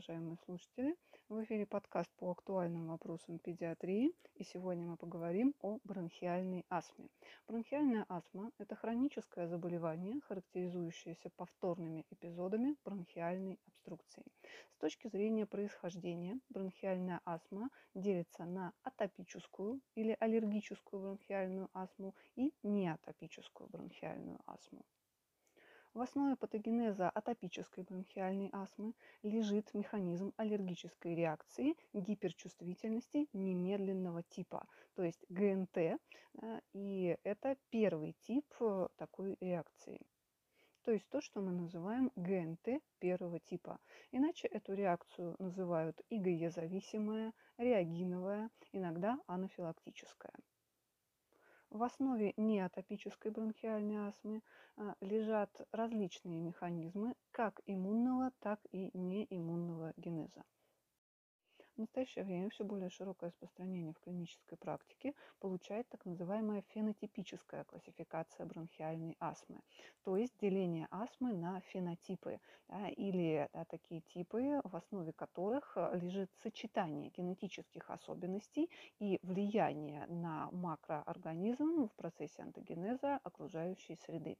уважаемые слушатели! В эфире подкаст по актуальным вопросам педиатрии. И сегодня мы поговорим о бронхиальной астме. Бронхиальная астма – это хроническое заболевание, характеризующееся повторными эпизодами бронхиальной обструкции. С точки зрения происхождения, бронхиальная астма делится на атопическую или аллергическую бронхиальную астму и неатопическую бронхиальную астму. В основе патогенеза атопической бронхиальной астмы лежит механизм аллергической реакции гиперчувствительности немедленного типа, то есть ГНТ, э, и это первый тип э, такой реакции. То есть то, что мы называем ГНТ первого типа. Иначе эту реакцию называют ИГЕ-зависимая, реагиновая, иногда анафилактическая. В основе неатопической бронхиальной астмы а, лежат различные механизмы как иммунного, так и неиммунного генеза. В настоящее время все более широкое распространение в клинической практике получает так называемая фенотипическая классификация бронхиальной астмы, то есть деление астмы на фенотипы да, или да, такие типы, в основе которых лежит сочетание генетических особенностей и влияние на макроорганизм в процессе антогенеза окружающей среды.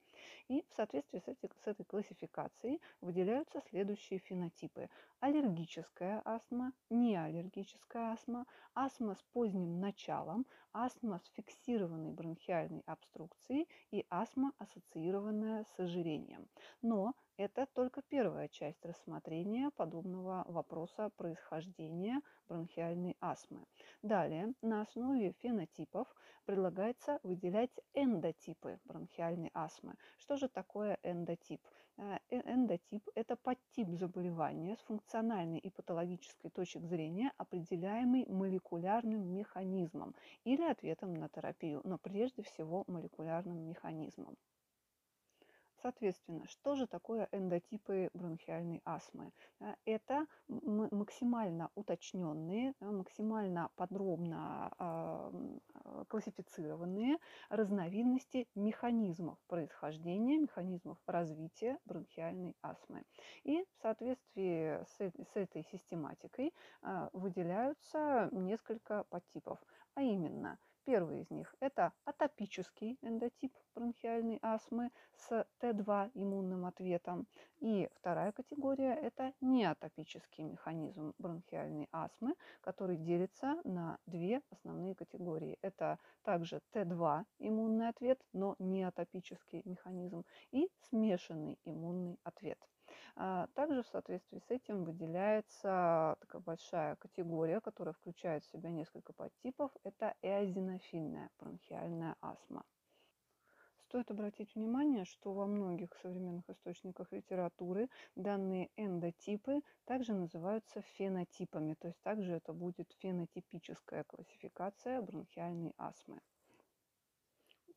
И в соответствии с, этой, с этой классификацией выделяются следующие фенотипы. Аллергическая астма, неаллергическая аллергическая астма, астма с поздним началом, астма с фиксированной бронхиальной обструкцией и астма, ассоциированная с ожирением. Но это только первая часть рассмотрения подобного вопроса происхождения бронхиальной астмы. Далее, на основе фенотипов предлагается выделять эндотипы бронхиальной астмы. Что же такое эндотип? Э, э, эндотип – это подтип заболевания с функциональной и патологической точек зрения, определяемый молекулярным механизмом или ответом на терапию, но прежде всего молекулярным механизмом. Соответственно, что же такое эндотипы бронхиальной астмы? Э, это максимально уточненные, максимально подробно а, классифицированные разновидности механизмов происхождения, механизмов развития бронхиальной астмы. И в соответствии с этой систематикой а, выделяются несколько подтипов, а именно – Первый из них – это атопический эндотип бронхиальной астмы с Т2 иммунным ответом. И вторая категория – это неатопический механизм бронхиальной астмы, который делится на две основные категории. Это также Т2 иммунный ответ, но неатопический механизм, и смешанный иммунный ответ. А, также в соответствии с этим выделяется такая большая категория, которая включает в себя несколько подтипов. Это эозинофильная бронхиальная астма. Стоит обратить внимание, что во многих современных источниках литературы данные эндотипы также называются фенотипами, то есть также это будет фенотипическая классификация бронхиальной астмы.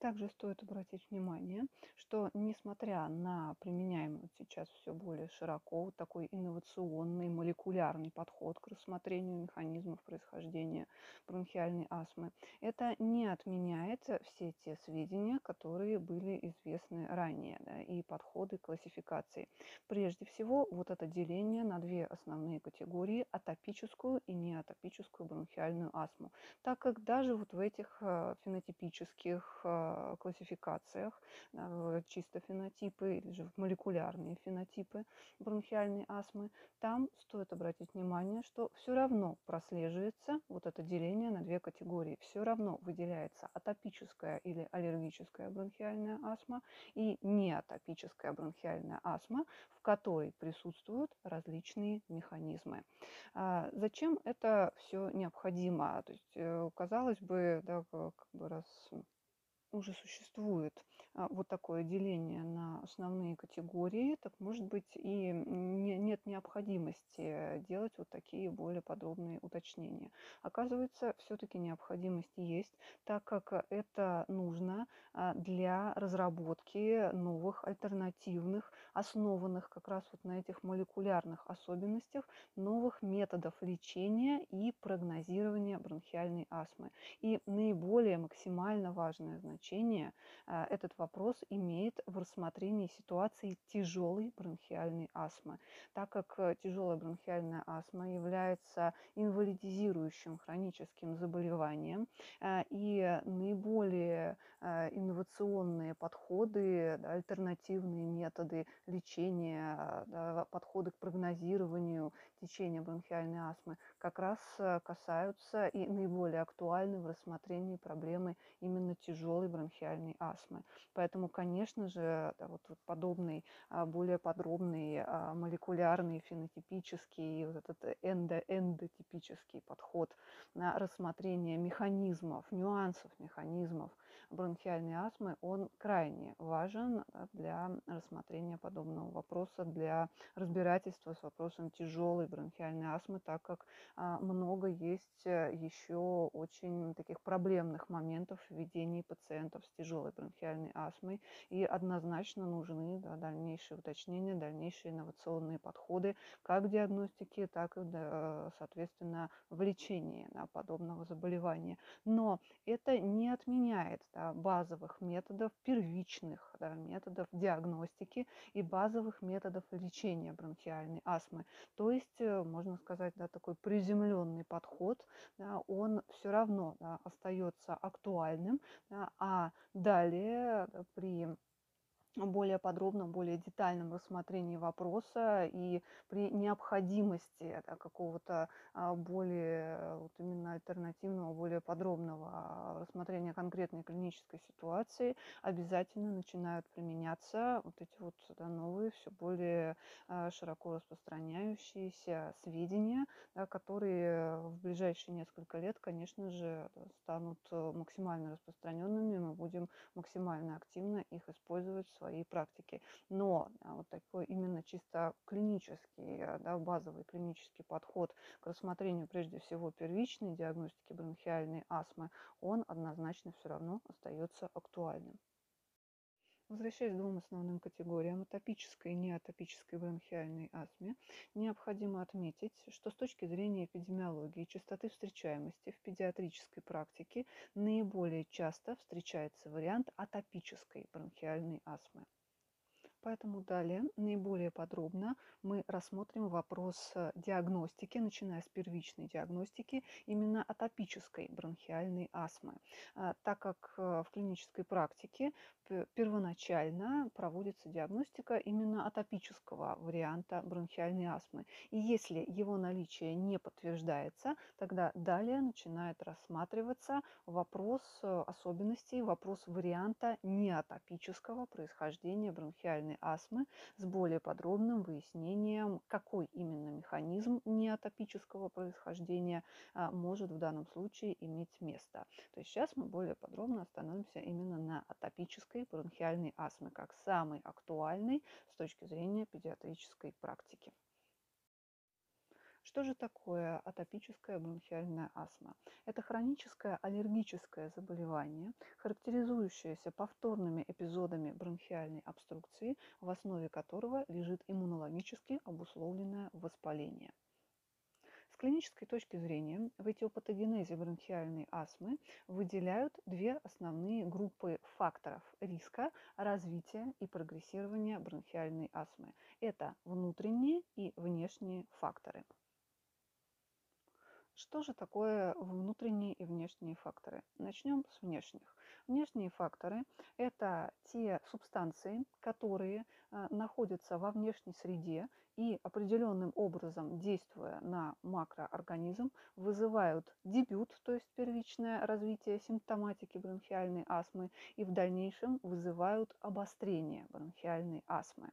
Также стоит обратить внимание, что несмотря на применяемый сейчас все более широко вот такой инновационный молекулярный подход к рассмотрению механизмов происхождения бронхиальной астмы, это не отменяет все те сведения, которые были известны ранее, да, и подходы классификации. Прежде всего, вот это деление на две основные категории – атопическую и неатопическую бронхиальную астму, так как даже вот в этих э, фенотипических э, Э, классификациях, чисто фенотипы или же молекулярные фенотипы бронхиальной астмы, там стоит обратить внимание, что все равно прослеживается вот это деление на две категории. Все равно выделяется атопическая или аллергическая бронхиальная астма и неатопическая бронхиальная астма, в которой присутствуют различные механизмы. А зачем это все необходимо? То есть, э, казалось бы, да, как бы раз уже существует а, вот такое деление на основные категории, так может быть и не, нет необходимости делать вот такие более подробные уточнения. Оказывается, все-таки необходимость есть, так как это нужно а, для разработки новых альтернативных, основанных как раз вот на этих молекулярных особенностях, новых методов лечения и прогнозирования бронхиальной астмы. И наиболее максимально важное значение значение э, этот вопрос имеет в рассмотрении ситуации тяжелой бронхиальной астмы, так как э, тяжелая бронхиальная астма является инвалидизирующим хроническим заболеванием, и наиболее инновационные подходы, альтернативные методы лечения, подходы к прогнозированию течения бронхиальной астмы как раз касаются и наиболее актуальны в рассмотрении проблемы именно тяжелой бронхиальной астмы. Поэтому, конечно же, да, вот, вот подобный, а, более подробный а, молекулярный, фенотипический, вот этот эндо эндотипический подход на рассмотрение механизмов, нюансов механизмов бронхиальной астмы, он крайне важен для рассмотрения подобного вопроса, для разбирательства с вопросом тяжелой бронхиальной астмы, так как а, много есть э, еще очень таких проблемных моментов в ведении пациентов с тяжелой бронхиальной астмой, и однозначно нужны да, дальнейшие уточнения, дальнейшие инновационные подходы как в диагностике, так и, соответственно, в лечении да, подобного заболевания. Но это не отменяет да, базовых методов, первичных да, методов диагностики и базовых методов лечения бронхиальной астмы. То есть, э, можно сказать, да, такой приземленный подход, да, он все равно да, остается актуальным, да, а далее да, при более подробном, более детальном рассмотрении вопроса и при необходимости да, какого-то а, более вот именно альтернативного, более подробного рассмотрения конкретной клинической ситуации обязательно начинают применяться вот эти вот да, новые, все более а, широко распространяющиеся сведения, да, которые в ближайшие несколько лет, конечно же, станут максимально распространенными, мы будем максимально активно их использовать в своей практике. Но а, вот такой именно чисто клинический, а, да, базовый клинический подход к рассмотрению прежде всего первичной диагностики бронхиальной астмы, он однозначно все равно остается актуальным. Возвращаясь к двум основным категориям атопической и неатопической бронхиальной астме, необходимо отметить, что с точки зрения эпидемиологии частоты встречаемости в педиатрической практике наиболее часто встречается вариант атопической бронхиальной астмы. Поэтому далее наиболее подробно мы рассмотрим вопрос э, диагностики, начиная с первичной диагностики именно атопической бронхиальной астмы, а, так как э, в клинической практике первоначально проводится диагностика именно атопического варианта бронхиальной астмы. И если его наличие не подтверждается, тогда далее начинает рассматриваться вопрос э, особенностей, вопрос варианта неатопического происхождения бронхиальной астмы с более подробным выяснением, какой именно механизм неатопического происхождения а, может в данном случае иметь место. То есть сейчас мы более подробно остановимся именно на атопической бронхиальной астмы как самый актуальный с точки зрения педиатрической практики. Что же такое атопическая бронхиальная астма? Это хроническое аллергическое заболевание, характеризующееся повторными эпизодами бронхиальной обструкции, в основе которого лежит иммунологически обусловленное воспаление клинической точки зрения в этиопатогенезе бронхиальной астмы выделяют две основные группы факторов риска развития и прогрессирования бронхиальной астмы. Это внутренние и внешние факторы. Что же такое внутренние и внешние факторы? Начнем с внешних. Внешние факторы – это те субстанции, которые э, находятся во внешней среде и определенным образом, действуя на макроорганизм, вызывают дебют, то есть первичное развитие симптоматики бронхиальной астмы, и в дальнейшем вызывают обострение бронхиальной астмы.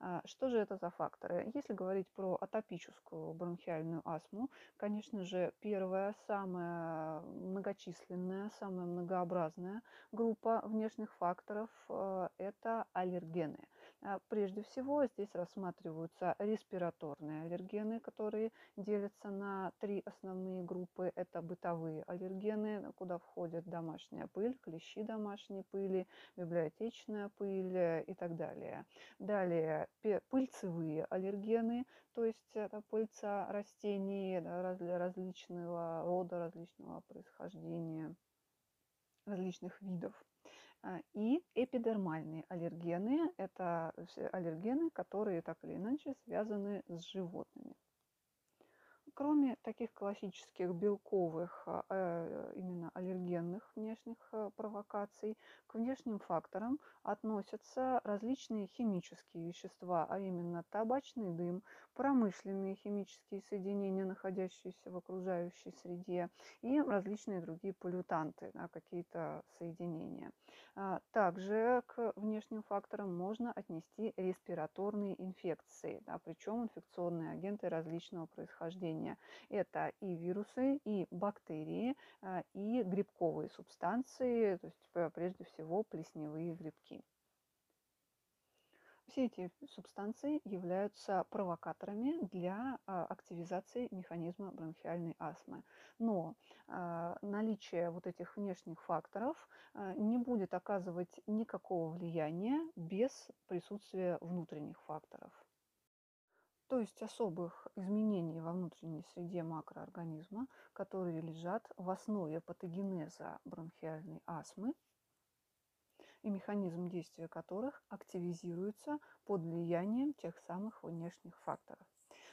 А, что же это за факторы? Если говорить про атопическую бронхиальную астму, конечно же, первая, самая многочисленная, самая многообразная группа внешних факторов э, – это аллергены. А, прежде всего здесь рассматриваются респираторные аллергены, которые делятся на три основные группы. Это бытовые аллергены, куда входят домашняя пыль, клещи домашней пыли, библиотечная пыль э, и так далее. Далее пыльцевые аллергены, то есть это пыльца растений различного рода, различного происхождения, различных видов. а, и эпидермальные аллергены. Это аллергены, которые так или иначе связаны с животными. Кроме таких классических белковых, а, э, именно аллергенных внешних э, провокаций, к внешним факторам относятся различные химические вещества, а именно табачный дым, промышленные химические соединения, находящиеся в окружающей среде, и различные другие полютанты, да, какие-то соединения. А, также к внешним факторам можно отнести респираторные инфекции, причем инфекционные агенты различного происхождения. Это и вирусы, и бактерии, а, и грибковые субстанции, то есть прежде всего плесневые грибки. Все эти субстанции являются провокаторами для а, активизации механизма бронхиальной астмы. Но наличие вот этих внешних факторов не будет оказывать никакого влияния без присутствия внутренних факторов. То есть особых изменений во внутренней среде макроорганизма, которые лежат в основе патогенеза бронхиальной астмы, и механизм действия которых активизируется под влиянием тех самых внешних факторов.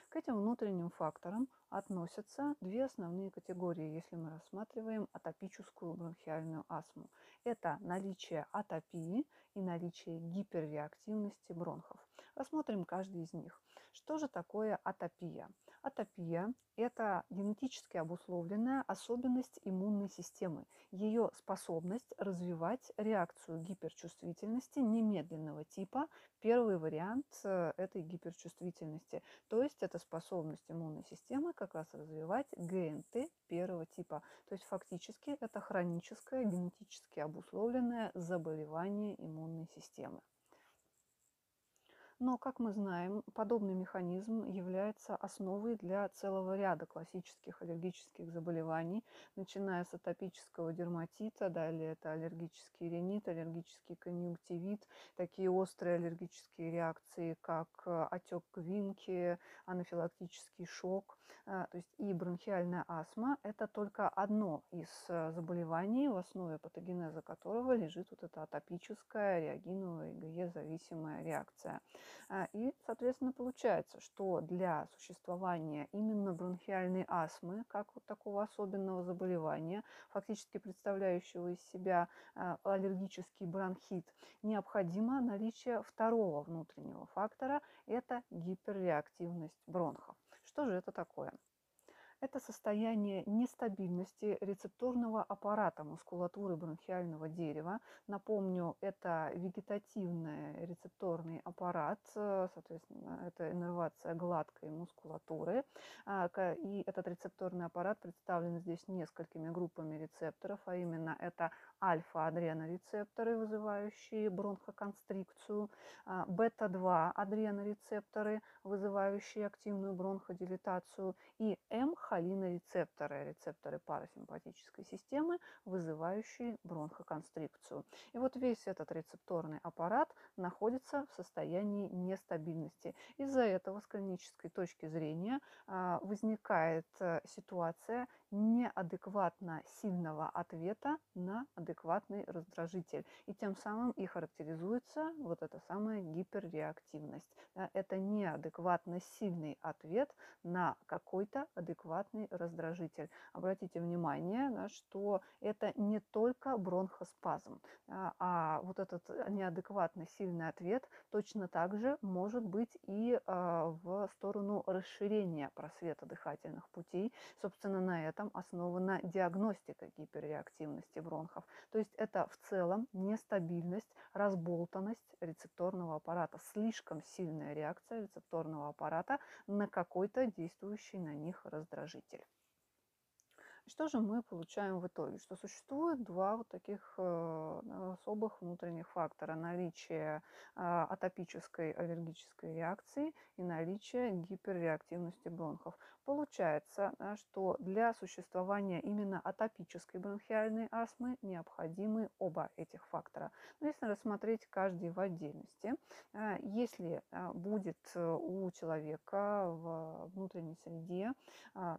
К этим внутренним факторам относятся две основные категории, если мы рассматриваем атопическую бронхиальную астму. Это наличие атопии и наличие гиперреактивности бронхов. Рассмотрим каждый из них. Что же такое атопия? Атопия – это генетически обусловленная особенность иммунной системы, ее способность развивать реакцию гиперчувствительности немедленного типа. Первый вариант э, этой гиперчувствительности, то есть это способность иммунной системы как раз развивать ГНТ первого типа. То есть фактически это хроническое генетически обусловленное заболевание иммунной системы. Но, как мы знаем, подобный механизм является основой для целого ряда классических аллергических заболеваний, начиная с атопического дерматита, далее это аллергический ринит, аллергический конъюнктивит, такие острые аллергические реакции, как э, отек квинки, анафилактический шок. Э, то есть и бронхиальная астма – это только одно из э, заболеваний, в основе патогенеза которого лежит вот эта атопическая реагиновая ИГЕ-зависимая реакция. А, и, соответственно, получается, что для существования именно бронхиальной астмы, как вот такого особенного заболевания, фактически представляющего из себя а, аллергический бронхит, необходимо наличие второго внутреннего фактора – это гиперреактивность бронхов. Что же это такое? Это состояние нестабильности рецепторного аппарата мускулатуры бронхиального дерева. Напомню, это вегетативный рецепторный аппарат, э, соответственно, это иннервация гладкой мускулатуры. А, и этот рецепторный аппарат представлен здесь несколькими группами рецепторов, а именно это альфа-адренорецепторы, вызывающие бронхоконстрикцию, а, бета-2 адренорецепторы, вызывающие активную бронходилатацию, и М-холинорецепторы, рецепторы парасимпатической системы, вызывающие бронхоконстрикцию. И вот весь этот рецепторный аппарат находится в состоянии нестабильности. Из-за этого с клинической точки зрения а, возникает э, ситуация неадекватно сильного ответа на адекватный раздражитель. И тем самым и характеризуется вот эта самая гиперреактивность. Это неадекватно сильный ответ на какой-то адекватный раздражитель. Обратите внимание, что это не только бронхоспазм, а вот этот неадекватно сильный ответ точно так же может быть и а, в сторону расширения просвета дыхательных путей. Собственно, на этом основана диагностика гиперреактивности бронхов. То есть это в целом нестабильность, разболтанность рецепторного аппарата, слишком сильная реакция рецепторного аппарата на какой-то действующий на них раздражитель житель. Что же мы получаем в итоге? Что существует два вот таких э, особых внутренних фактора. Наличие а, атопической аллергической реакции и наличие гиперреактивности бронхов. Получается, что для существования именно атопической бронхиальной астмы необходимы оба этих фактора. Но если рассмотреть каждый в отдельности, а, если а, будет э, у человека в внутренней среде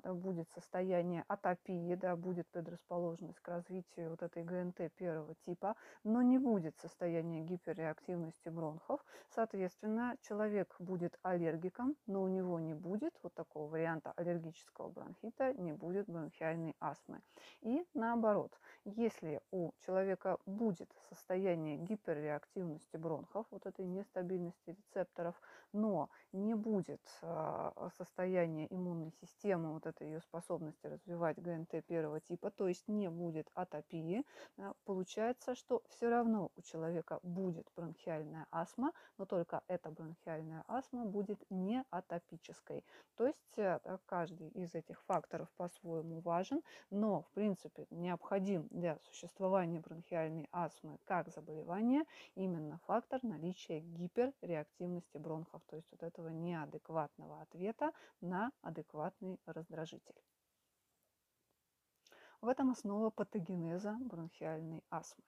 будет состояние атопии, атопии, да, будет предрасположенность к развитию вот этой ГНТ первого типа, но не будет состояния гиперреактивности бронхов. Соответственно, человек будет аллергиком, но у него не будет вот такого варианта аллергического бронхита, не будет бронхиальной астмы. И наоборот, если у человека будет состояние гиперреактивности бронхов, вот этой нестабильности рецепторов, но не будет а, состояния иммунной системы, вот этой ее способности развивать ГНТ первого типа, то есть не будет атопии, а, получается, что все равно у человека будет бронхиальная астма, но только эта бронхиальная астма будет не атопической. То есть э, каждый из этих факторов по-своему важен, но в принципе необходим для существования бронхиальной астмы как заболевания именно фактор наличия гиперреактивности бронхов, то есть вот этого неадекватного ответа на адекватный раздражитель. В этом основа патогенеза бронхиальной астмы.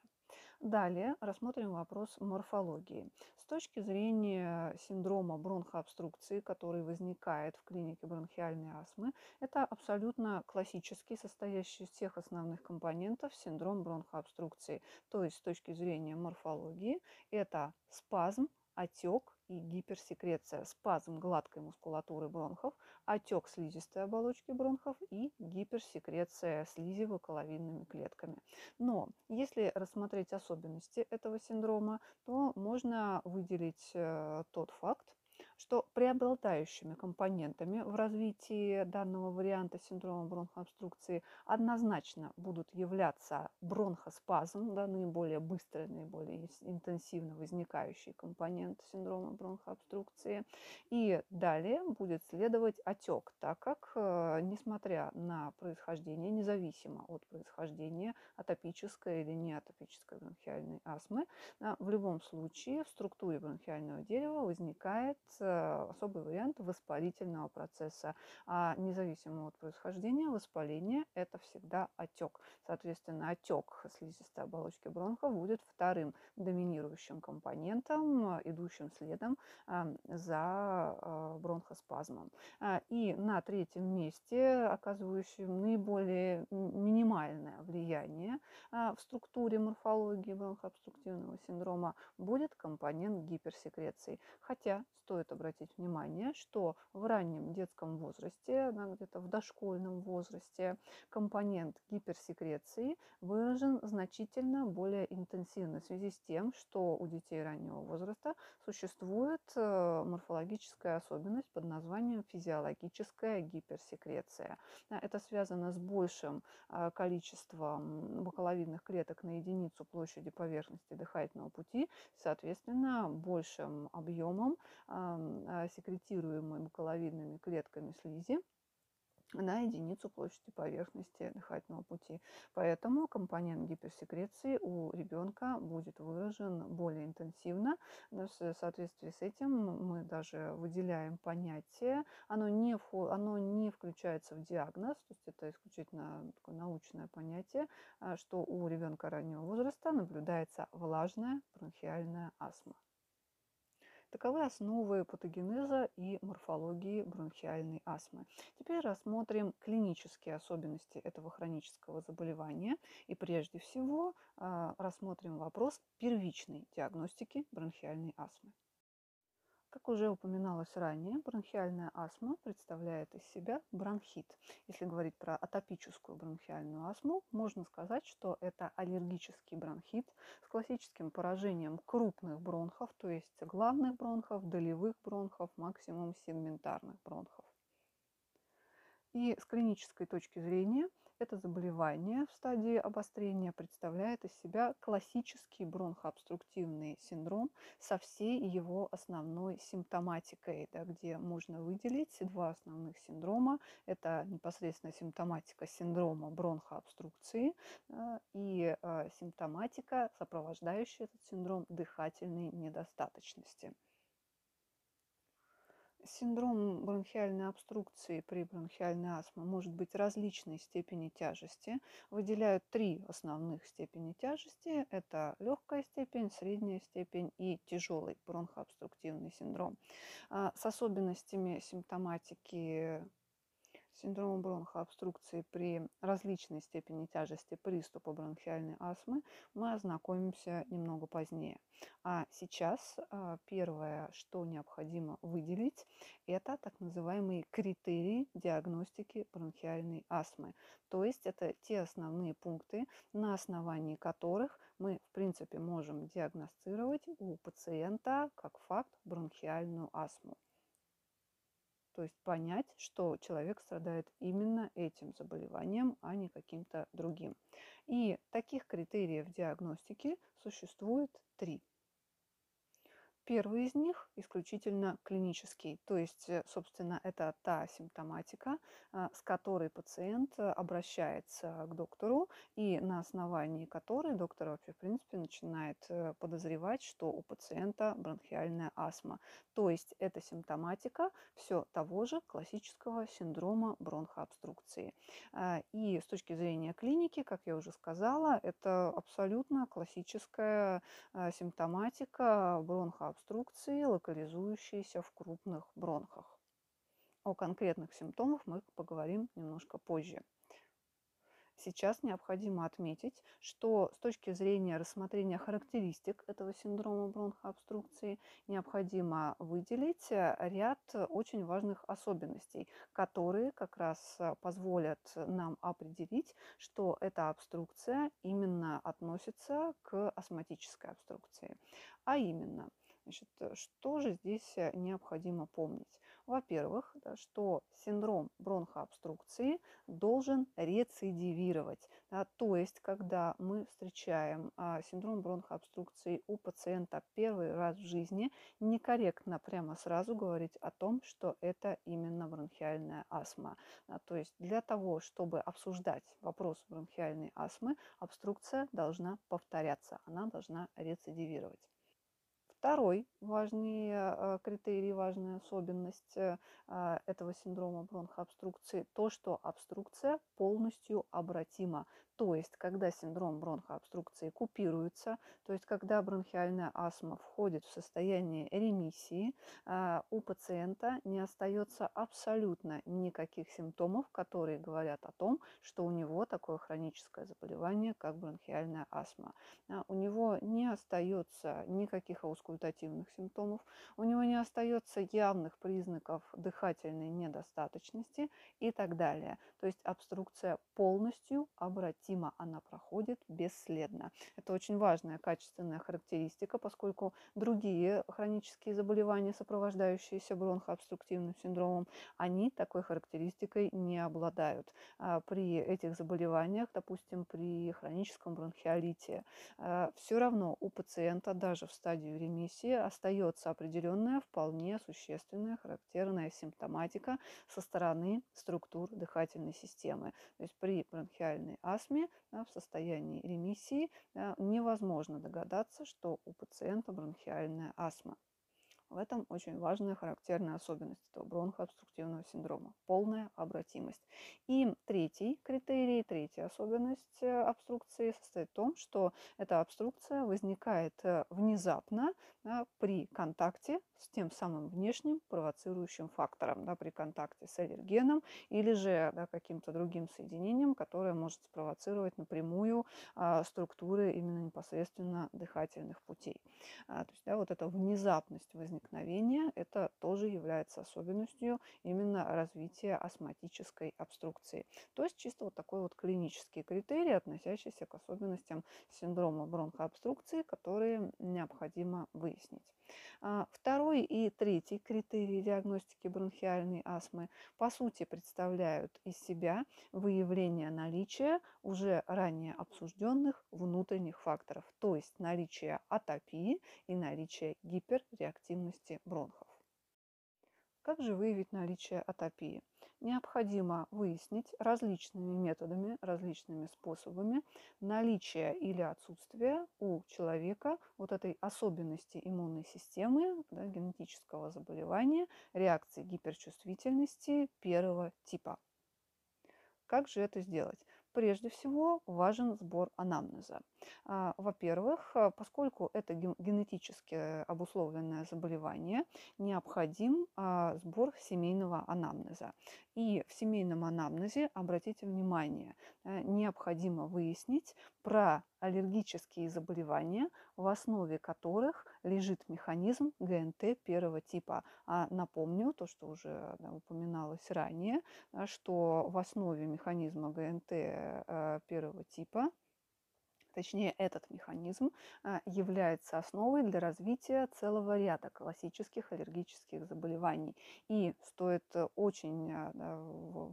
Далее рассмотрим вопрос морфологии. С точки зрения синдрома бронхообструкции, который возникает в клинике бронхиальной астмы, это абсолютно классический, состоящий из всех основных компонентов синдром бронхообструкции. То есть с точки зрения морфологии это спазм, отек, и гиперсекреция, спазм гладкой мускулатуры бронхов, отек слизистой оболочки бронхов и гиперсекреция слизи вокаловидными клетками. Но если рассмотреть особенности этого синдрома, то можно выделить э, тот факт, что преобладающими компонентами в развитии данного варианта синдрома бронхообструкции однозначно будут являться бронхоспазм, да, наиболее быстрый, наиболее интенсивно возникающий компонент синдрома бронхообструкции. И далее будет следовать отек, так как, э, несмотря на происхождение, независимо от происхождения атопической или неатопической бронхиальной астмы, в любом случае в структуре бронхиального дерева возникает особый вариант воспалительного процесса. А независимо от происхождения, воспаление – это всегда отек. Соответственно, отек слизистой оболочки бронхов будет вторым доминирующим компонентом, идущим следом за э, бронхоспазмом. А, и на третьем месте, оказывающим наиболее минимальное влияние а, в структуре морфологии бронхообструктивного синдрома, будет компонент гиперсекреции. Хотя стоит обратить внимание, что в раннем детском возрасте, где-то в дошкольном возрасте, компонент гиперсекреции выражен значительно более интенсивно в связи с тем, что у детей раннего возраста существует э, морфологическая особенность под названием физиологическая гиперсекреция. Это связано с большим э, количеством бакаловидных клеток на единицу площади поверхности дыхательного пути, соответственно, большим объемом а, секретируемой муколовидными клетками слизи на единицу площади поверхности дыхательного пути. Поэтому компонент гиперсекреции у ребенка будет выражен более интенсивно. В соответствии с этим мы даже выделяем понятие, оно не, оно не включается в диагноз, то есть это исключительно такое научное понятие, а, что у ребенка раннего возраста наблюдается влажная бронхиальная астма. Таковы основы патогенеза и морфологии бронхиальной астмы. Теперь рассмотрим клинические особенности этого хронического заболевания и прежде всего а, рассмотрим вопрос первичной диагностики бронхиальной астмы. Как уже упоминалось ранее, бронхиальная астма представляет из себя бронхит. Если говорить про атопическую бронхиальную астму, можно сказать, что это аллергический бронхит с классическим поражением крупных бронхов, то есть главных бронхов, долевых бронхов, максимум сегментарных бронхов. И с клинической точки зрения – это заболевание в стадии обострения представляет из себя классический бронхообструктивный синдром со всей его основной симптоматикой, да, где можно выделить два основных синдрома. Это непосредственно симптоматика синдрома бронхообструкции э, и э, симптоматика, сопровождающая этот синдром дыхательной недостаточности. Синдром бронхиальной обструкции при бронхиальной астме может быть различной степени тяжести. Выделяют три основных степени тяжести. Это легкая степень, средняя степень и тяжелый бронхообструктивный синдром. А, с особенностями симптоматики синдромом бронхообструкции при различной степени тяжести приступа бронхиальной астмы мы ознакомимся немного позднее. А сейчас а, первое, что необходимо выделить, это так называемые критерии диагностики бронхиальной астмы. То есть это те основные пункты, на основании которых мы, в принципе, можем диагностировать у пациента как факт бронхиальную астму. То есть понять, что человек страдает именно этим заболеванием, а не каким-то другим. И таких критериев диагностики существует три. Первый из них исключительно клинический, то есть, э, собственно, это та симптоматика, а, с которой пациент обращается к доктору и на основании которой доктор вообще, в принципе, начинает э, подозревать, что у пациента бронхиальная астма. То есть это симптоматика все того же классического синдрома бронхообструкции. А, и с точки зрения клиники, как я уже сказала, это абсолютно классическая а, симптоматика бронхообструкции обструкции, локализующиеся в крупных бронхах. О конкретных симптомах мы поговорим немножко позже. Сейчас необходимо отметить, что с точки зрения рассмотрения характеристик этого синдрома бронхообструкции необходимо выделить ряд очень важных особенностей, которые как раз позволят нам определить, что эта обструкция именно относится к астматической обструкции. А именно – Значит, э, что же здесь э, необходимо помнить? Во-первых, да, что синдром бронхообструкции должен рецидивировать. Да, то есть, когда мы встречаем а, синдром бронхообструкции у пациента первый раз в жизни, некорректно прямо сразу говорить о том, что это именно бронхиальная астма. Да, то есть, для того, чтобы обсуждать вопрос бронхиальной астмы, обструкция должна повторяться, она должна рецидивировать. Второй важный э, критерий, важная особенность э, а, этого синдрома бронхообструкции – то, что обструкция полностью обратима. То есть, когда синдром бронхообструкции купируется, то есть, когда бронхиальная астма входит в состояние ремиссии, а, у пациента не остается абсолютно никаких симптомов, которые говорят о том, что у него такое хроническое заболевание, как бронхиальная астма. А, у него не остается никаких аускультативных симптомов, у него не остается явных признаков дыхательной недостаточности и так далее. То есть обструкция полностью обратима необратимо она проходит бесследно. Это очень важная качественная характеристика, поскольку другие хронические заболевания, сопровождающиеся бронхообструктивным синдромом, они такой характеристикой не обладают. А при этих заболеваниях, допустим, при хроническом бронхиолите, а, все равно у пациента даже в стадии ремиссии остается определенная вполне существенная характерная симптоматика со стороны структур дыхательной системы. То есть при бронхиальной астме астме, да, в состоянии ремиссии, да, невозможно догадаться, что у пациента бронхиальная астма. В этом очень важная характерная особенность этого бронхообструктивного синдрома – полная обратимость. И третий критерий, третья особенность э, обструкции состоит в том, что эта обструкция возникает э, внезапно да, при контакте с тем самым внешним провоцирующим фактором, да, при контакте с аллергеном или же да, каким-то другим соединением, которое может спровоцировать напрямую а, структуры именно непосредственно дыхательных путей. А, то есть да, вот эта внезапность возникновения возникновения, это тоже является особенностью именно развития астматической обструкции. То есть чисто вот такой вот клинический критерий, относящийся к особенностям синдрома бронхообструкции, которые необходимо выяснить. А, второй и третий критерий диагностики бронхиальной астмы по сути представляют из себя выявление наличия уже ранее обсужденных внутренних факторов, то есть наличие атопии и наличие гиперреактивности бронхов. Как же выявить наличие атопии? Необходимо выяснить различными методами, различными способами наличие или отсутствие у человека вот этой особенности иммунной системы, да, генетического заболевания, реакции гиперчувствительности первого типа. Как же это сделать? Прежде всего важен сбор анамнеза. А, во-первых, а, поскольку это генетически обусловленное заболевание, необходим а, сбор семейного анамнеза. И в семейном анамнезе, обратите внимание, э, необходимо выяснить про аллергические заболевания, в основе которых лежит механизм ГНТ первого типа. А напомню то, что уже да, упоминалось ранее, что в основе механизма ГНТ э, первого типа точнее этот механизм а, является основой для развития целого ряда классических аллергических заболеваний. И стоит э, очень а, да,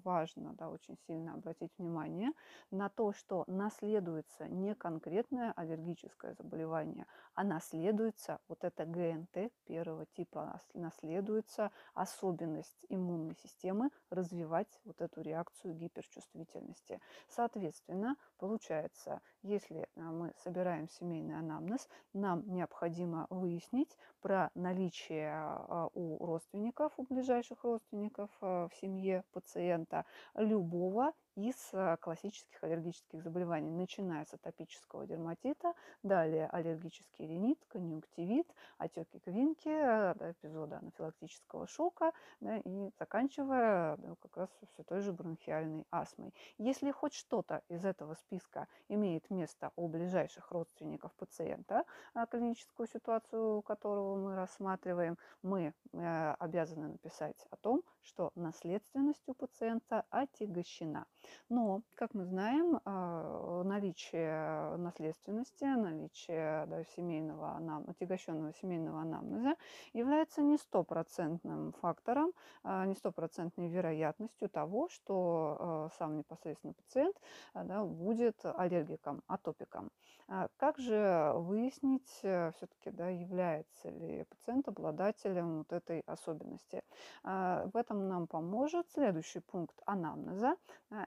важно, да, очень сильно обратить внимание на то, что наследуется не конкретное аллергическое заболевание, а наследуется вот это ГНТ первого типа, наследуется особенность иммунной системы развивать вот эту реакцию гиперчувствительности. Соответственно, получается, если а, мы собираем семейный анамнез, нам необходимо выяснить про наличие а, у родственников, у ближайших родственников а, в семье пациента любого из э, классических аллергических заболеваний, начиная с атопического дерматита, далее аллергический ринит, конъюнктивит, отеки квинки, э, да, эпизоды анафилактического шока да, и заканчивая да, как раз все той же бронхиальной астмой. Если хоть что-то из этого списка имеет место у ближайших родственников пациента, э, клиническую ситуацию которого мы рассматриваем, мы обязаны написать о том, что наследственность у пациента отягощена. Но, как мы знаем, а, наличие наследственности, наличие да, семейного анам... отягощенного семейного анамнеза является не стопроцентным фактором, а, не стопроцентной вероятностью того, что а, сам непосредственно пациент да, будет аллергиком, атопиком. Как же выяснить э, все-таки, да, является ли пациент обладателем вот этой особенности? В этом нам поможет следующий пункт анамнеза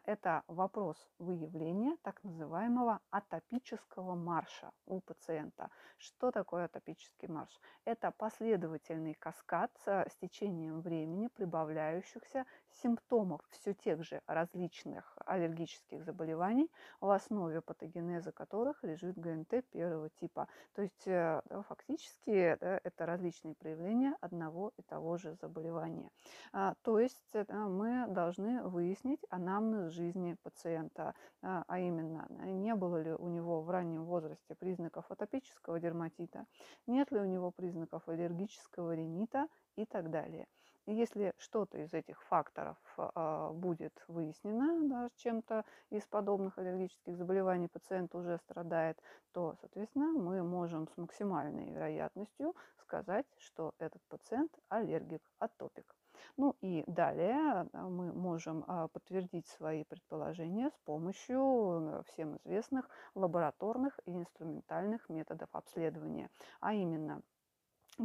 это вопрос выявления так называемого атопического марша у пациента. Что такое атопический марш? Это последовательный каскад с течением времени прибавляющихся симптомов все тех же различных аллергических заболеваний, в основе патогенеза которых лежит ГНТ первого типа. То есть э, фактически да, это различные проявления одного и того же заболевания. А, то есть э, мы должны выяснить анамнез жизни пациента, а, а именно, не было ли у него в раннем возрасте признаков атопического дерматита, нет ли у него признаков аллергического ринита и так далее. И если что-то из этих факторов э, будет выяснено, да, чем-то из подобных аллергических заболеваний пациент уже страдает, то, соответственно, мы можем с максимальной вероятностью сказать, что этот пациент аллергик, атопик. Ну и далее мы можем а, подтвердить свои предположения с помощью э, всем известных лабораторных и инструментальных методов обследования, а именно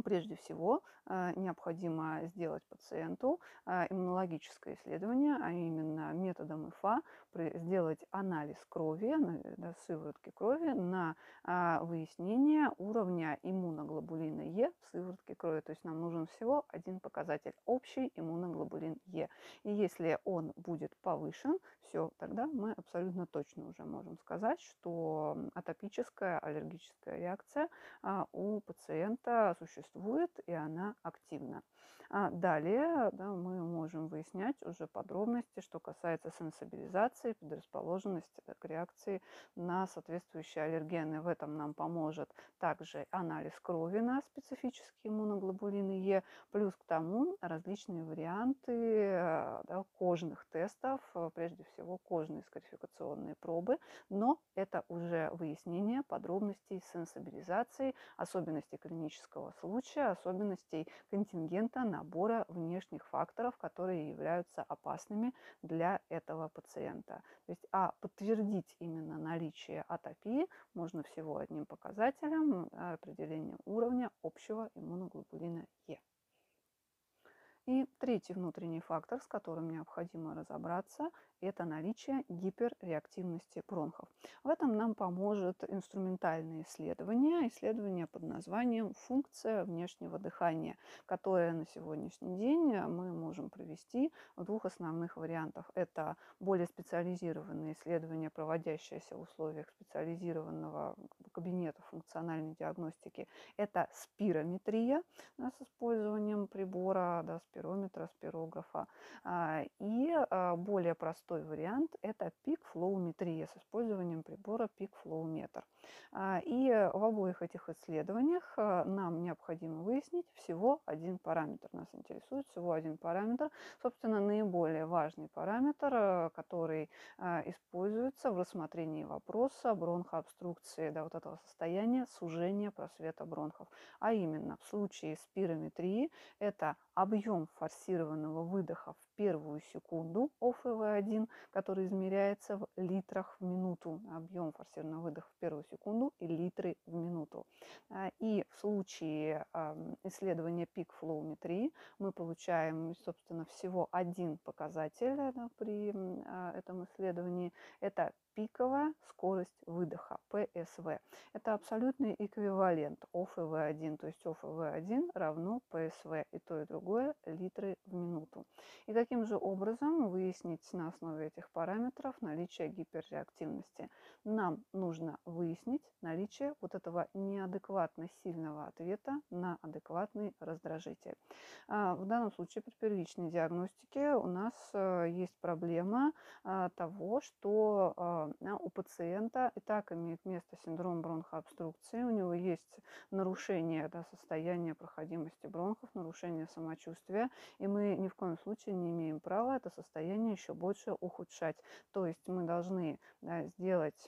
Прежде всего, э, необходимо сделать пациенту э, иммунологическое исследование, а именно методом ИФА сделать анализ крови, да, сыворотки крови на а, выяснение уровня иммуноглобулина Е в сыворотке крови. То есть нам нужен всего один показатель – общий иммуноглобулин Е. И если он будет повышен, все, тогда мы абсолютно точно уже можем сказать, что атопическая аллергическая реакция а, у пациента существует и она активна. А далее да, мы можем выяснять уже подробности, что касается сенсибилизации, предрасположенности к реакции на соответствующие аллергены. В этом нам поможет также анализ крови на специфические иммуноглобулины Е, плюс к тому различные варианты э, да, кожных тестов, э, прежде всего кожные скарификационные пробы, но это уже выяснение подробностей сенсибилизации, особенностей клинического случая, особенностей контингента на набора внешних факторов, которые являются опасными для этого пациента. То есть, а подтвердить именно наличие атопии можно всего одним показателем определения уровня общего иммуноглобулина Е. И третий внутренний фактор, с которым необходимо разобраться, это наличие гиперреактивности бронхов. В этом нам поможет инструментальное исследование, исследование под названием «Функция внешнего дыхания», которое на сегодняшний день мы можем провести в двух основных вариантах. Это более специализированное исследование, проводящееся в условиях специализированного кабинета функциональной диагностики. Это спирометрия да, с использованием прибора, да, спирометра, спирографа. А, и а, более простой вариант – это пик-флоуметрия с использованием прибора пик-флоуметр. И в обоих этих исследованиях а, нам необходимо выяснить всего один параметр. Нас интересует всего один параметр, собственно, наиболее важный параметр, а, который а, используется в рассмотрении вопроса бронхообструкции, да, вот этого состояния сужения просвета бронхов. А именно, в случае спирометрии это объем форсированного выдоха первую секунду ОФВ1, который измеряется в литрах в минуту, объем форсированного выдоха в первую секунду и литры в минуту. А, и в случае исследования пик-флоуметрии мы получаем, собственно, всего один показатель при а, этом исследовании. Это пиковая скорость выдоха, ПСВ. Это абсолютный эквивалент ОФВ1, то есть ОФВ1 равно ПСВ, и то и другое литры в минуту. И каким же образом выяснить на основе этих параметров наличие гиперреактивности? Нам нужно выяснить наличие вот этого неадекватно сильного ответа на адекватный раздражитель. А, в данном случае при первичной диагностике у нас э, есть проблема а, того, что а, у пациента и так имеет место синдром бронхообструкции, у него есть нарушение да, состояния проходимости бронхов, нарушение самочувствия, и мы ни в коем случае не имеем права это состояние еще больше ухудшать. То есть мы должны да, сделать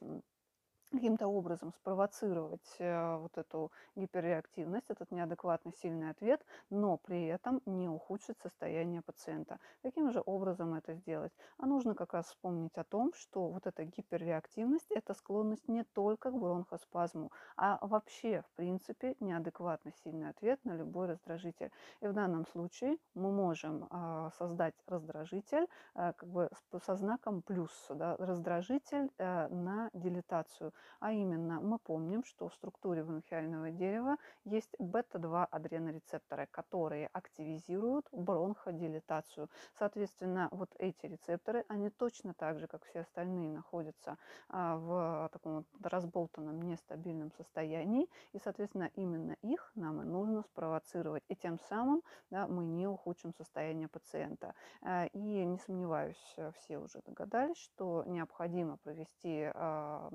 каким-то образом спровоцировать э, вот эту гиперреактивность, этот неадекватно сильный ответ, но при этом не ухудшить состояние пациента. Каким же образом это сделать? А нужно как раз вспомнить о том, что вот эта гиперреактивность – это склонность не только к бронхоспазму, а вообще, в принципе, неадекватно сильный ответ на любой раздражитель. И в данном случае мы можем а, создать раздражитель а, как бы со знаком плюс, да, раздражитель э, на дилетацию. А именно, мы помним, что в структуре бронхиального дерева есть бета-2 адренорецепторы, которые активизируют бронходилатацию. Соответственно, вот эти рецепторы, они точно так же, как все остальные, находятся а, в таком вот разболтанном, нестабильном состоянии. И, соответственно, именно их нам и нужно спровоцировать. И тем самым да, мы не ухудшим состояние пациента. А, и не сомневаюсь, все уже догадались, что необходимо провести а,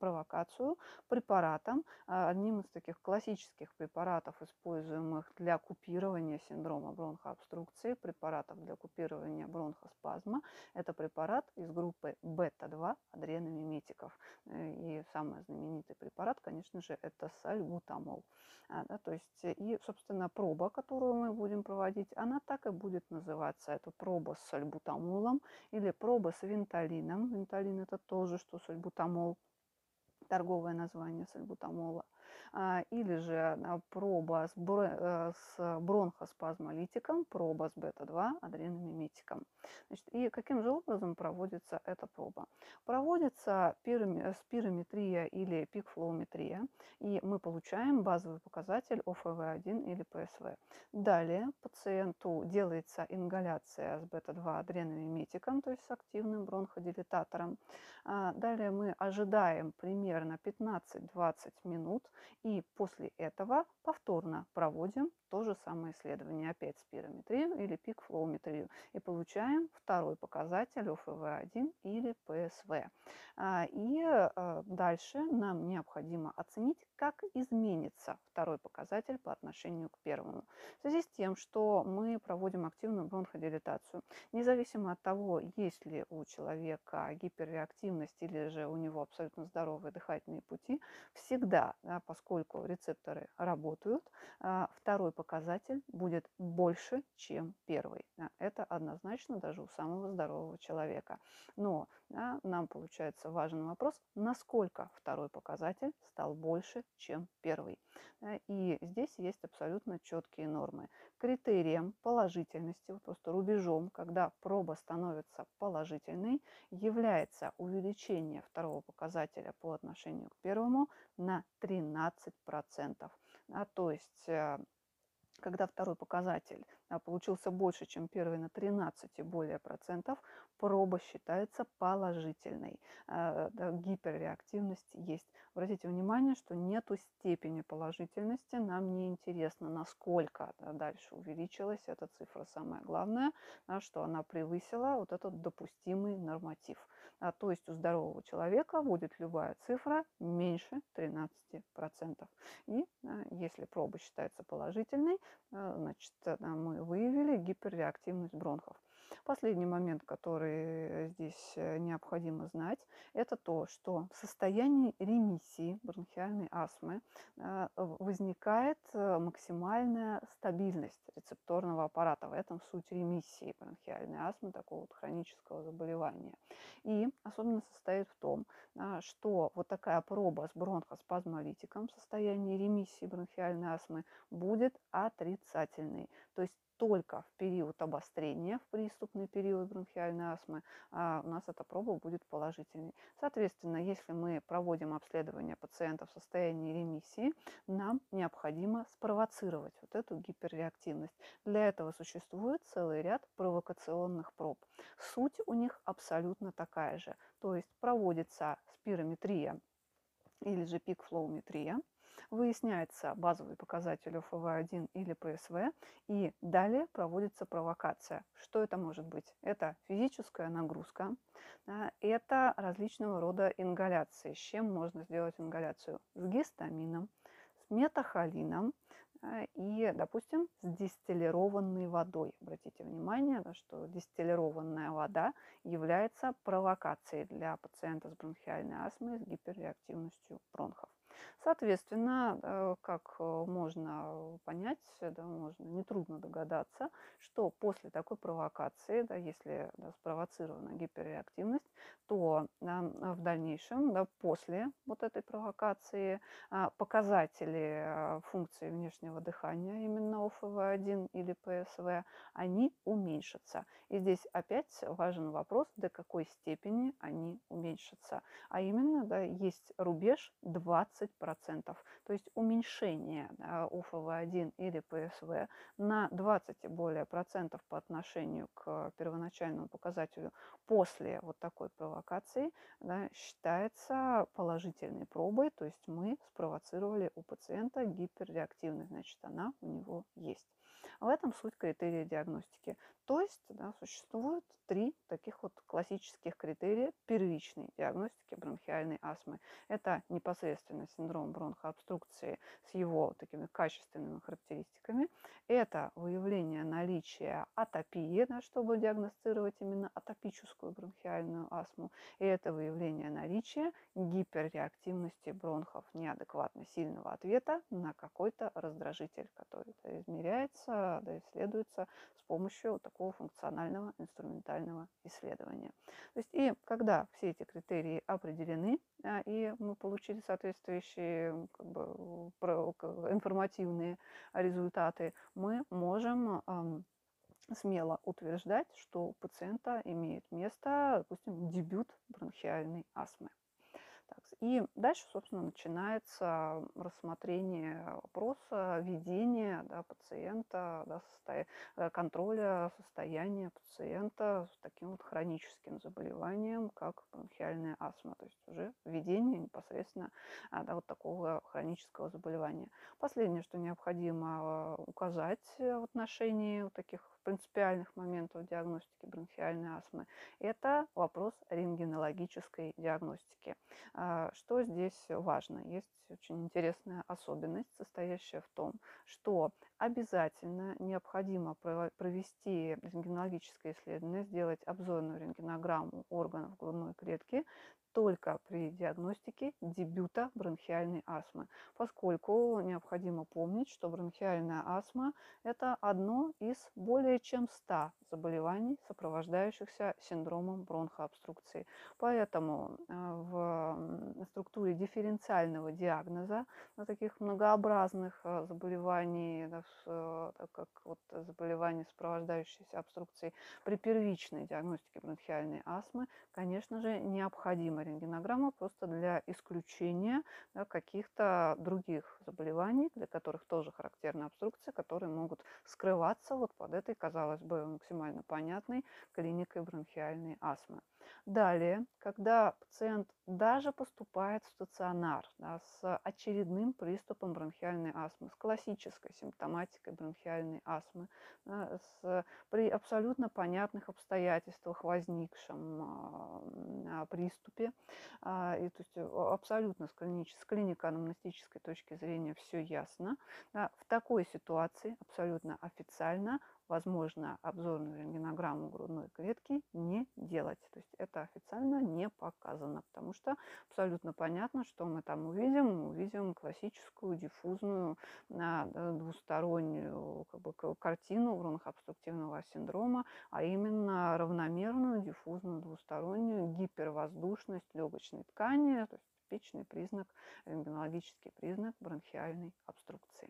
провокацию препаратом, а, одним из таких классических препаратов, используемых для купирования синдрома бронхообструкции, препаратов для купирования бронхоспазма. Это препарат из группы бета-2 адреномиметиков. Э, и самый знаменитый препарат, конечно же, это сальбутамол. А, да, то есть, и, собственно, проба, которую мы будем проводить, она так и будет называться. Это проба с сальбутамолом или проба с винталином. Винталин это тоже, что сальбутамол торговое название сальбутамола, или же а, проба с, э, с бронхоспазмолитиком, проба с бета-2 адреномиметиком. Значит, и каким же образом проводится эта проба? Проводится спирометрия или пикфлоуметрия, и мы получаем базовый показатель ОФВ1 или ПСВ. Далее пациенту делается ингаляция с бета-2 адреномиметиком, то есть с активным бронходилататором. А, далее мы ожидаем примерно 15-20 минут и после этого повторно проводим то же самое исследование, опять спирометрию или пик-флоуметрию, и получаем второй показатель ОФВ1 или ПСВ. А, и а, дальше нам необходимо оценить, как изменится второй показатель по отношению к первому. В связи с тем, что мы проводим активную бронходилатацию, независимо от того, есть ли у человека гиперреактивность или же у него абсолютно здоровые дыхательные пути, всегда, да, поскольку рецепторы работают, а, второй показатель будет больше, чем первый. Это однозначно даже у самого здорового человека. Но да, нам получается важный вопрос, насколько второй показатель стал больше, чем первый. И здесь есть абсолютно четкие нормы. Критерием положительности, вот просто рубежом, когда проба становится положительной, является увеличение второго показателя по отношению к первому на 13%. А, то есть э, когда второй показатель а, получился больше, чем первый на 13 и более процентов, проба считается положительной. А, гиперреактивность есть. Обратите внимание, что нету степени положительности. Нам не интересно, насколько дальше увеличилась эта цифра. Самое главное, что она превысила вот этот допустимый норматив. А, то есть у здорового человека будет любая цифра меньше 13%. И а, если проба считается положительной, а, значит, мы выявили гиперреактивность бронхов. Последний момент, который здесь э, необходимо знать, это то, что в состоянии ремиссии бронхиальной астмы э, возникает э, максимальная стабильность рецепторного аппарата. В этом суть ремиссии бронхиальной астмы, такого вот хронического заболевания. И особенность состоит в том, что вот такая проба с бронхоспазмолитиком в состоянии ремиссии бронхиальной астмы будет отрицательной. То есть только в период обострения, в приступный период бронхиальной астмы, а у нас эта проба будет положительной. Соответственно, если мы проводим обследование пациента в состоянии ремиссии, нам необходимо спровоцировать вот эту гиперреактивность. Для этого существует целый ряд провокационных проб. Суть у них абсолютно такая же. То есть проводится спирометрия или же пик-флоуметрия, выясняется базовый показатель ОФВ1 или ПСВ, и далее проводится провокация. Что это может быть? Это физическая нагрузка, это различного рода ингаляции. С чем можно сделать ингаляцию? С гистамином, с метахолином, и, допустим, с дистиллированной водой. Обратите внимание, что дистиллированная вода является провокацией для пациента с бронхиальной астмой с гиперреактивностью бронхов. Соответственно, э, как э, можно понять, да, можно нетрудно догадаться, что после такой провокации, да, если да, спровоцирована гиперреактивность, то да, в дальнейшем, да, после вот этой провокации, а, показатели э, функции внешнего дыхания, именно ОФВ1 или ПСВ, они уменьшатся. И здесь опять важен вопрос, до какой степени они уменьшатся. А именно, да, есть рубеж 20%. То есть уменьшение УФВ1 или ПСВ на 20 и более процентов по отношению к первоначальному показателю после вот такой провокации да, считается положительной пробой, то есть мы спровоцировали у пациента гиперреактивность, значит она у него есть. В этом суть критерия диагностики. То есть да, существует три таких вот классических критерия первичной диагностики бронхиальной астмы. Это непосредственно синдром бронхообструкции с его такими качественными характеристиками. Это выявление наличия атопии, да, чтобы диагностировать именно атопическую бронхиальную астму. И это выявление наличия гиперреактивности бронхов, неадекватно сильного ответа на какой-то раздражитель, который измеряется, да, исследуется с помощью такого такого функционального инструментального исследования. То есть и когда все эти критерии определены, а, и мы получили соответствующие как бы, информативные результаты, мы можем смело утверждать, что у пациента имеет место, допустим, дебют бронхиальной астмы. И дальше, собственно, начинается рассмотрение вопроса ведения да, пациента, да, состо... Э, контроля состояния пациента с таким вот хроническим заболеванием, как бронхиальная астма. То есть уже введение непосредственно а, да, вот такого хронического заболевания. Последнее, что необходимо э, указать в отношении таких принципиальных моментов диагностики бронхиальной астмы, это вопрос рентгенологической диагностики. А, что здесь важно? Есть очень интересная особенность, состоящая в том, что обязательно необходимо провести рентгенологическое исследование, сделать обзорную рентгенограмму органов грудной клетки только при диагностике дебюта бронхиальной астмы, поскольку необходимо помнить, что бронхиальная астма – это одно из более чем 100 заболеваний, сопровождающихся синдромом бронхообструкции. Поэтому э, в структуре дифференциального диагноза на таких многообразных э, заболеваний, э, так как вот заболевания, сопровождающиеся обструкцией при первичной диагностике бронхиальной астмы, конечно же, необходима рентгенограмма просто для исключения да, каких-то других заболеваний, для которых тоже характерна обструкция, которые могут скрываться вот под этой, казалось бы, максимально понятной клиникой бронхиальной астмы. Далее, когда пациент даже поступает в стационар да, с очередным приступом бронхиальной астмы, с классической симптоматикой бронхиальной астмы, да, с, при абсолютно понятных обстоятельствах возникшем а, приступе, а, и, то есть абсолютно с, клинич, с клинико-анамнестической точки зрения все ясно, да, в такой ситуации абсолютно официально возможно обзорную рентгенограмму грудной клетки не делать. То есть это официально не показано, потому что абсолютно понятно, что мы там увидим. Мы увидим классическую диффузную двустороннюю как бы, картину бронхообструктивного синдрома, а именно равномерную диффузную двустороннюю гипервоздушность легочной ткани, то есть типичный признак, рентгенологический признак бронхиальной обструкции.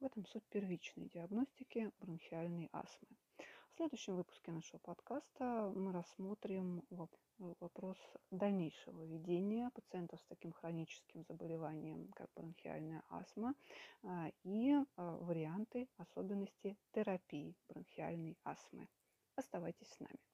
В этом суть первичной диагностики бронхиальной астмы. В следующем выпуске нашего подкаста мы рассмотрим вопрос дальнейшего ведения пациентов с таким хроническим заболеванием, как бронхиальная астма, а, и а, варианты особенности терапии бронхиальной астмы. Оставайтесь с нами.